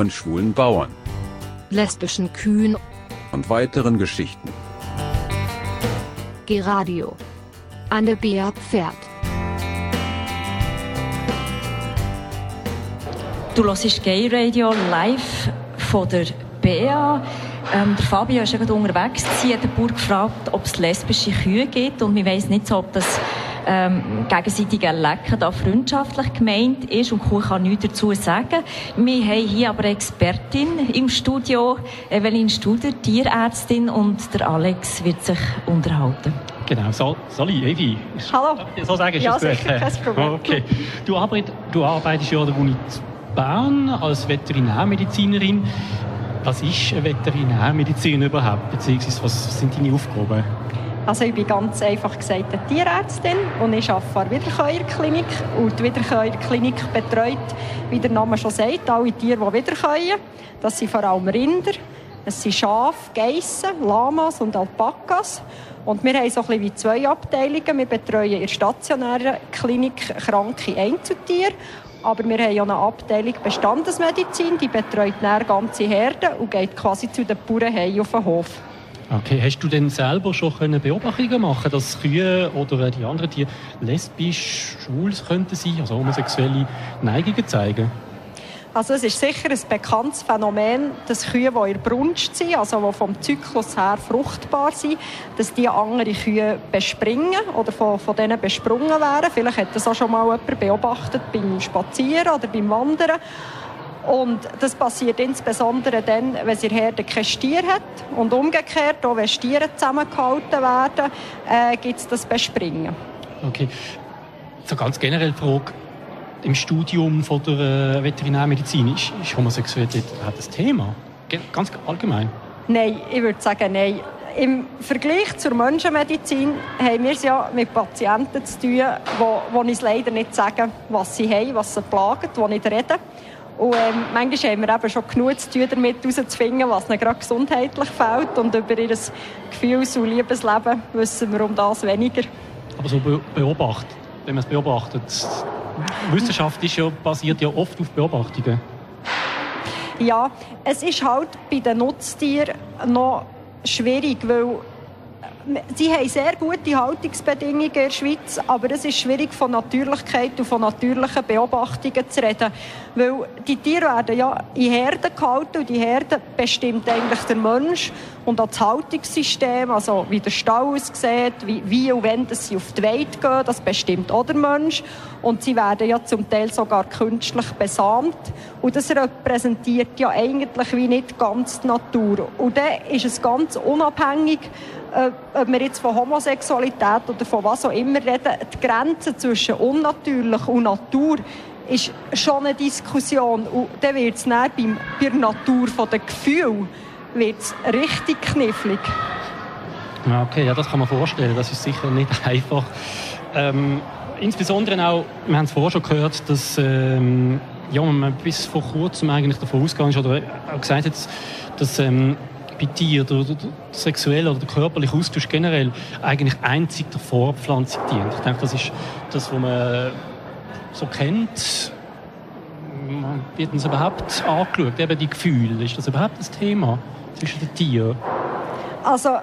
von schwulen Bauern lesbischen Kühen und weiteren Geschichten. G-Radio. Anne Bea Pferd. Du hörst Gay Radio live von der Bea. Ähm, der Fabio ist gerade unterwegs. Sie hat den Bauer gefragt, ob es lesbische Kühe gibt. Und wir wissen nicht so, ob das ähm, gegenseitige Lecken da freundschaftlich gemeint ist. Und Kuh kann nichts dazu sagen. Wir haben hier aber eine Expertin im Studio, Evelyn Studer, Tierärztin. Und der Alex wird sich unterhalten. Genau, so, Sali, Evi. Hallo. So sagen ist Ja, das gut. sicher, kein Problem. Okay. Du, arbeit, du arbeitest ja an der Uni zu Bern als Veterinärmedizinerin. Was ist eine Veterinärmedizin überhaupt? Beziehungsweise was sind deine Aufgaben? Also ich bin ganz einfach gesagt eine Tierärztin und ich arbeite an der Wiederkäuerklinik. Und die Wiederkäuerklinik betreut, wie der Name schon sagt, alle Tiere, die wiederkäuen. Das sind vor allem Rinder, es sind Schafe, Geissen, Lamas und Alpakas. Und wir haben so ein bisschen wie zwei Abteilungen. Wir betreuen in der stationären Klinik kranke Einzeltiere. Aber wir haben ja eine Abteilung Bestandesmedizin, die betreut dann ganze Herden und geht quasi zu den Bauern auf den Hof. Okay, hast du denn selber schon Beobachtungen machen, dass Kühe oder die anderen Tiere lesbisch, schwul könnten sein, also homosexuelle Neigungen zeigen? Also es ist sicher ein bekanntes Phänomen, dass Kühe, die in Brunst sind, also die vom Zyklus her fruchtbar sind, dass die andere Kühe bespringen oder von, von denen besprungen werden. Vielleicht hat das auch schon mal jemand beobachtet beim Spazieren oder beim Wandern. Und das passiert insbesondere dann, wenn der Herde kein Stier hat. Und umgekehrt, auch wenn Stiere zusammengehalten werden, äh, gibt es das Bespringen. Okay. So ganz generell die Frage, im Studium von der äh, Veterinärmedizin, ist, ist Homosexualität das Thema? Ganz allgemein. Nein, ich würde sagen, nein. Im Vergleich zur Menschenmedizin haben wir es ja mit Patienten zu tun, die, die uns leider nicht sagen, was sie haben, was sie plagt, die nicht reden. Und ähm, manchmal haben wir eben schon genug zu tun, damit herauszufinden, was ihnen gerade gesundheitlich fehlt. Und über ihr Gefühls- und Liebesleben wissen wir um das weniger. Aber so be beobachtet, wenn man es beobachtet, Wissenschaft ist ja, basiert ja oft auf Beobachtungen. Ja, es ist halt bei den Nutztieren noch schwierig, weil sie haben sehr gute Haltungsbedingungen in der Schweiz, aber es ist schwierig von Natürlichkeit und von natürlichen Beobachtungen zu reden, weil die Tiere werden ja in Herden gehalten und die Herde bestimmt eigentlich der Mensch und auch das Haltungssystem, also wie der Stall aussieht, wie, wie und wenn sie auf die Weide gehen, das bestimmt auch der Mensch. Und sie werden ja zum Teil sogar künstlich besamt. Und das repräsentiert ja eigentlich wie nicht ganz die Natur. Und dann ist es ganz unabhängig, äh, ob wir jetzt von Homosexualität oder von was auch immer reden, die Grenze zwischen unnatürlich und Natur ist schon eine Diskussion. Und dann wird es bei der Natur von den Gefühlen wird's richtig knifflig. Ja, Okay, ja, das kann man vorstellen. Das ist sicher nicht einfach. Ähm, insbesondere auch, wir haben es vorher schon gehört, dass ähm, ja, man bis vor kurzem eigentlich davon ausgegangen ist oder auch gesagt hat, dass ähm, bei Tieren der, der, der sexuelle oder der körperliche Austausch generell eigentlich einzig der Fortpflanzung dient. Ich denke, das ist das, was man so kennt. Wird uns überhaupt angeschaut, eben die Gefühle. Ist das überhaupt ein Thema zwischen den Tieren? Also,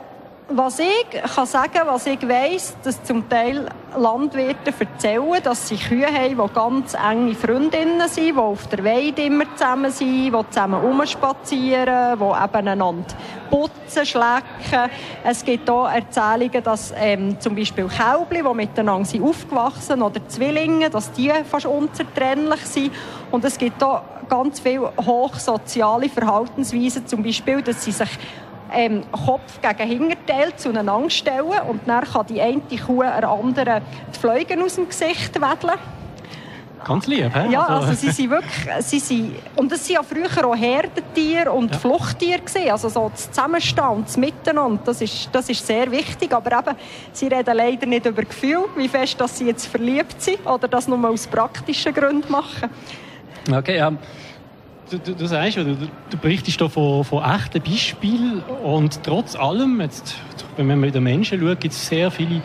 was ich kann sagen, was ich weiss, dass zum Teil Landwirte erzählen, dass sie Kühe haben, die ganz enge Freundinnen sind, die auf der Weide immer zusammen sind, die zusammen rumspazieren, die eben einander putzen, schlecken. Es gibt auch Erzählungen, dass ähm, zum Beispiel Kälbli, die miteinander sind aufgewachsen oder Zwillinge, dass die fast unzertrennlich sind. Und es gibt auch ganz viele hochsoziale Verhaltensweisen, zum Beispiel, dass sie sich ähm, Kopf gegen Hinterteil zueinander stellen und dann kann die eine Kuh der anderen die Fliegen aus dem Gesicht wedeln. Ganz lieb, hä? Ja, also sie sind wirklich, sie sind, und das sind ja früher auch Herdentiere und Ja. Fluchttiere gewesen. also so das Zusammenstehen und das Miteinander, das ist, das ist sehr wichtig, aber eben, sie reden leider nicht über Gefühl, wie fest, dass sie jetzt verliebt sind oder das nur aus praktischen Gründen machen. Okay, ja. Du, du, du sagst, du, du berichtest da von, von echten Beispielen und trotz allem, jetzt, wenn man mit den Menschen schaut, gibt es sehr viele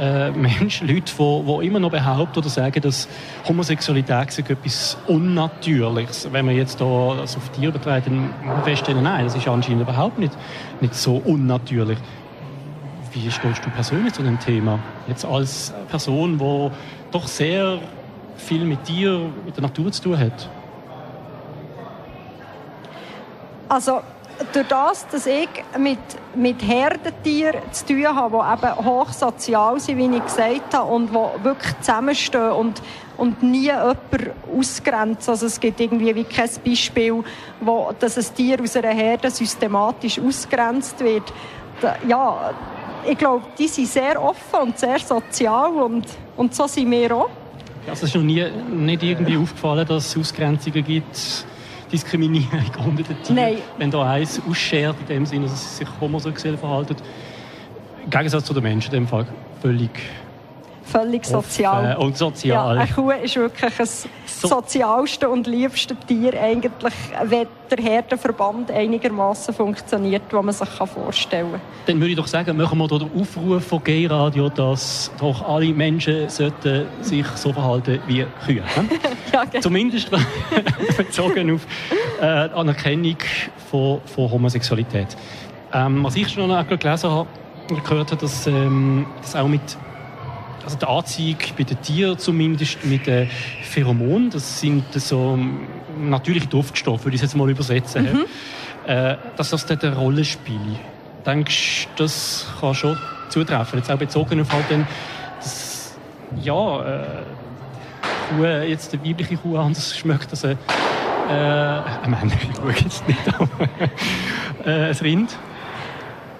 äh, Menschen, Leute, die, die immer noch behaupten oder sagen, dass Homosexualität sei etwas Unnatürliches. Wenn man jetzt da das auf Tiere betreibt, dann feststellen, nein, das ist anscheinend überhaupt nicht, nicht so unnatürlich. Wie stehst du persönlich zu dem Thema? Jetzt als Person, die doch sehr viel mit dir, mit der Natur zu tun hat. Also durch das, dass ich mit, mit Herdentieren zu tun habe, die eben hochsozial sind, wie ich gesagt habe, und die wirklich zusammenstehen und, und nie jemand ausgrenzen. Also es gibt irgendwie wie kein Beispiel, wo, dass ein Tier aus einer Herde systematisch ausgrenzt wird. Ja, ich glaube, die sind sehr offen und sehr sozial und, und so sind wir auch. Es ist noch nie nicht irgendwie aufgefallen, dass es Ausgrenzungen gibt Diskriminierung unter den Tieren. Nein. Wenn da eins ausschert, in dem Sinne, dass sie sich homosexuell verhalten. Im Gegensatz zu den Menschen in dem Fall völlig völlig sozial. Offen und sozial. Ja, eine Kuh ist wirklich das so. sozialste und liebste Tier, eigentlich, wenn der Herdenverband einigermaßen funktioniert, was man sich vorstellen kann. Dann würde ich doch sagen, machen wir den Aufruf von Gay Radio, dass doch alle Menschen sollten sich so verhalten wie Kühe. ja, genau. Zumindest bezogen auf äh, Anerkennung von, von Homosexualität. Ähm, was ich schon noch gelesen habe, gehört habe, dass ähm, das auch mit also die Anziehung bei den Tieren zumindest mit den Pheromonen, das sind so natürliche Duftstoffe, würde ich jetzt mal übersetzen, mhm. äh, dass das dort eine Rolle spielt. Denkst du, das kann schon zutreffen? Jetzt auch bezogen auf halt dann, das, ja, äh, Kuh, jetzt eine weibliche Kuh anders schmeckt als eine, äh, eine männliche Kuh jetzt nicht, aber äh, ein Rind.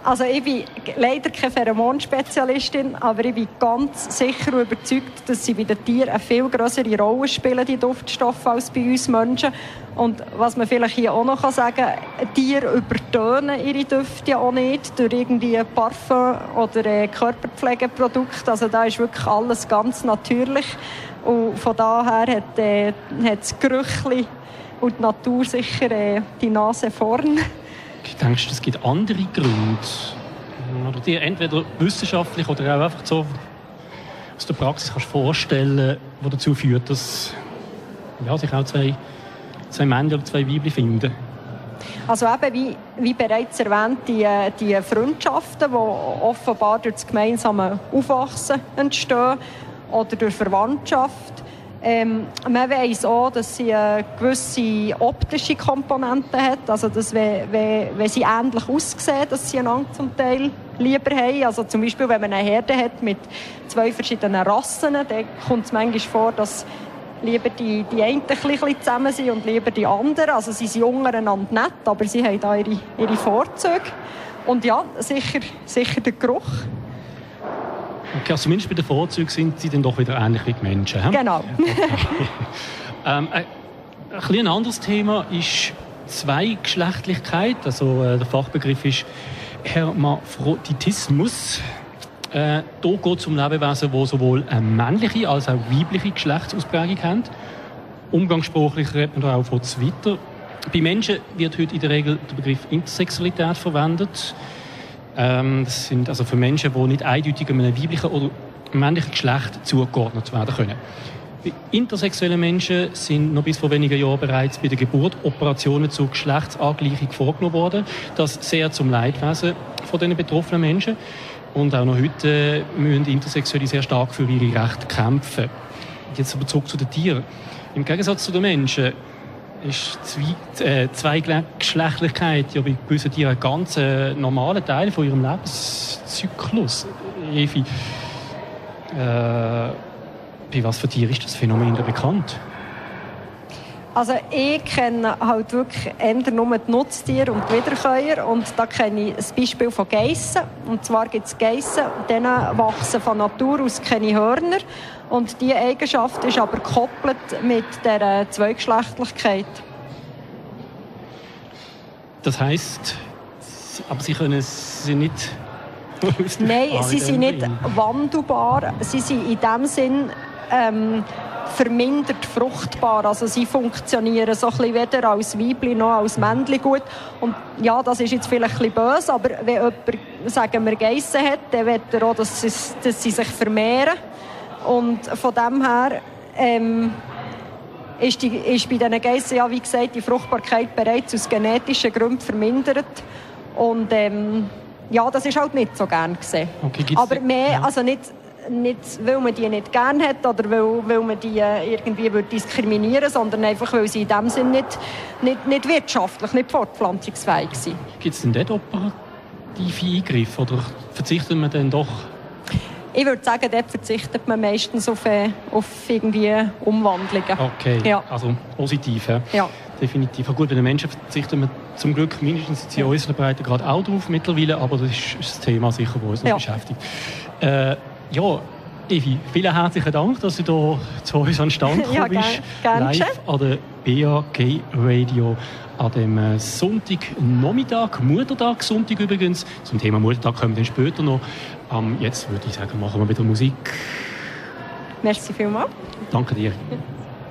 Also ich bin leider keine Pheromonspezialistin, aber ich bin ganz sicher und überzeugt, dass sie bei den Tieren eine viel größere Rolle spielen, die Duftstoffe, als bei uns Menschen. Und was man vielleicht hier auch noch sagen kann, Tiere übertönen ihre Düfte auch nicht durch irgendwie Parfum oder äh, Körperpflegeprodukte. Also da ist wirklich alles ganz natürlich. Und von daher hat, äh, hat das Gerüchli und die Natur sicher äh, die Nase vorn. Denkst du, es gibt andere Gründe, oder die entweder wissenschaftlich oder auch einfach so aus der Praxis kannst vorstellen, die dazu führt, dass ja, sich auch zwei, zwei Männer oder zwei Weibchen finden? Also eben, wie, wie bereits erwähnt, die, die Freundschaften, die offenbar durch das gemeinsame Aufwachsen entstehen oder durch Verwandtschaft ähm, man weiß auch, dass sie eine gewisse optische Komponente hat, also dass wenn, wenn, wenn sie ähnlich aussehen, dass sie einander zum Teil lieber haben. Also zum Beispiel, wenn man eine Herde hat mit zwei verschiedenen Rassen, dann kommt es manchmal vor, dass lieber die, die einen ein bisschen zusammen sind und lieber die anderen. Also sie sind untereinander nett, aber sie haben da ihre, ihre Vorzüge. Und ja, sicher, sicher der Geruch. Okay, also zumindest bei den Vorzügen sind sie dann doch wieder ähnlich wie die Menschen. He? Genau. Okay. ähm, äh, ein, ein anderes Thema ist Zweigeschlechtlichkeit. Also äh, der Fachbegriff ist Hermaphroditismus. Äh, hier geht es um Lebewesen, die sowohl eine männliche als auch weibliche Geschlechtsausprägung haben. Umgangssprachlich redet man da auch von Twitter. Bei Menschen wird heute in der Regel der Begriff Intersexualität verwendet. Ähm, das sind also für Menschen, die nicht eindeutig einem weiblichen oder männlichen Geschlecht zugeordnet werden können. Bei intersexuellen Menschen sind noch bis vor wenigen Jahren bereits bei der Geburt Operationen zur Geschlechtsangleichung vorgenommen worden. Das sehr zum Leidwesen von den betroffenen Menschen. Und auch noch heute müssen Intersexuelle sehr stark für ihre Rechte kämpfen. Jetzt aber zurück zu den Tieren. Im Gegensatz zu den Menschen ist Zwei, äh, Zweigeschlechtlichkeit ja bei gewissen Tieren ein ganz äh, normaler Teil von ihrem Lebenszyklus. Evi, äh, bei was für Tieren ist das Phänomen bekannt? Also ich kenne halt wirklich eher nur die Nutztiere und die Wiederkäuer und da kenne ich das Beispiel von Geissen. Und zwar gibt es Geissen, denen wachsen von Natur aus keine Hörner und diese Eigenschaft ist aber gekoppelt mit der Zweigeschlechtlichkeit. Das heißt, aber sie können sie nicht Nein, sie sind nicht wandelbar. Sie sind in dem Sinn ähm, vermindert fruchtbar. Also sie funktionieren so ein bisschen weder als Weibli noch als Männli gut. Und ja, das ist jetzt vielleicht ein bisschen böse, aber wenn jemand, sagen wir, Geissen hat, dann will er auch, dass sie, dass sie sich vermehren. Und von dem her ähm, ist, die, ist bei diesen Geissen, ja, wie gesagt, die Fruchtbarkeit bereits aus genetischen Gründen vermindert. Und ähm, ja, das ist halt nicht so gern gesehen. Okay, Aber mehr, ja. also nicht, nicht, weil man die nicht gern hat oder weil, weil man die äh, irgendwie würde diskriminieren sondern einfach, weil sie in dem Sinn nicht, nicht, nicht wirtschaftlich, nicht fortpflanzungsfähig sind. Gibt es denn dort operative Eingriffe oder verzichtet man dann doch? Ich würde sagen, dort verzichtet man meistens auf, äh, auf irgendwie Umwandlungen. Okay, Ja. also positiv. Ja. Ja. Definitiv. Ja, Gut, bei den Menschen verzichten wir zum Glück mindestens in unserer Breite gerade auch drauf mittlerweile, aber das ist ist das Thema sicher, das uns noch Ja. beschäftigt. Äh, ja, Evi, vielen herzlichen Dank, dass du hier zu uns an den Stand gekommen Ja, bist. gern Live geschehen. an der BAG Radio an dem äh, Sonntagnachmittag, Muttertag, Sonntag übrigens. Zum Thema Muttertag kommen wir dann später noch. Ähm, jetzt würde ich sagen, machen wir wieder Musik. Merci vielmals. Danke dir.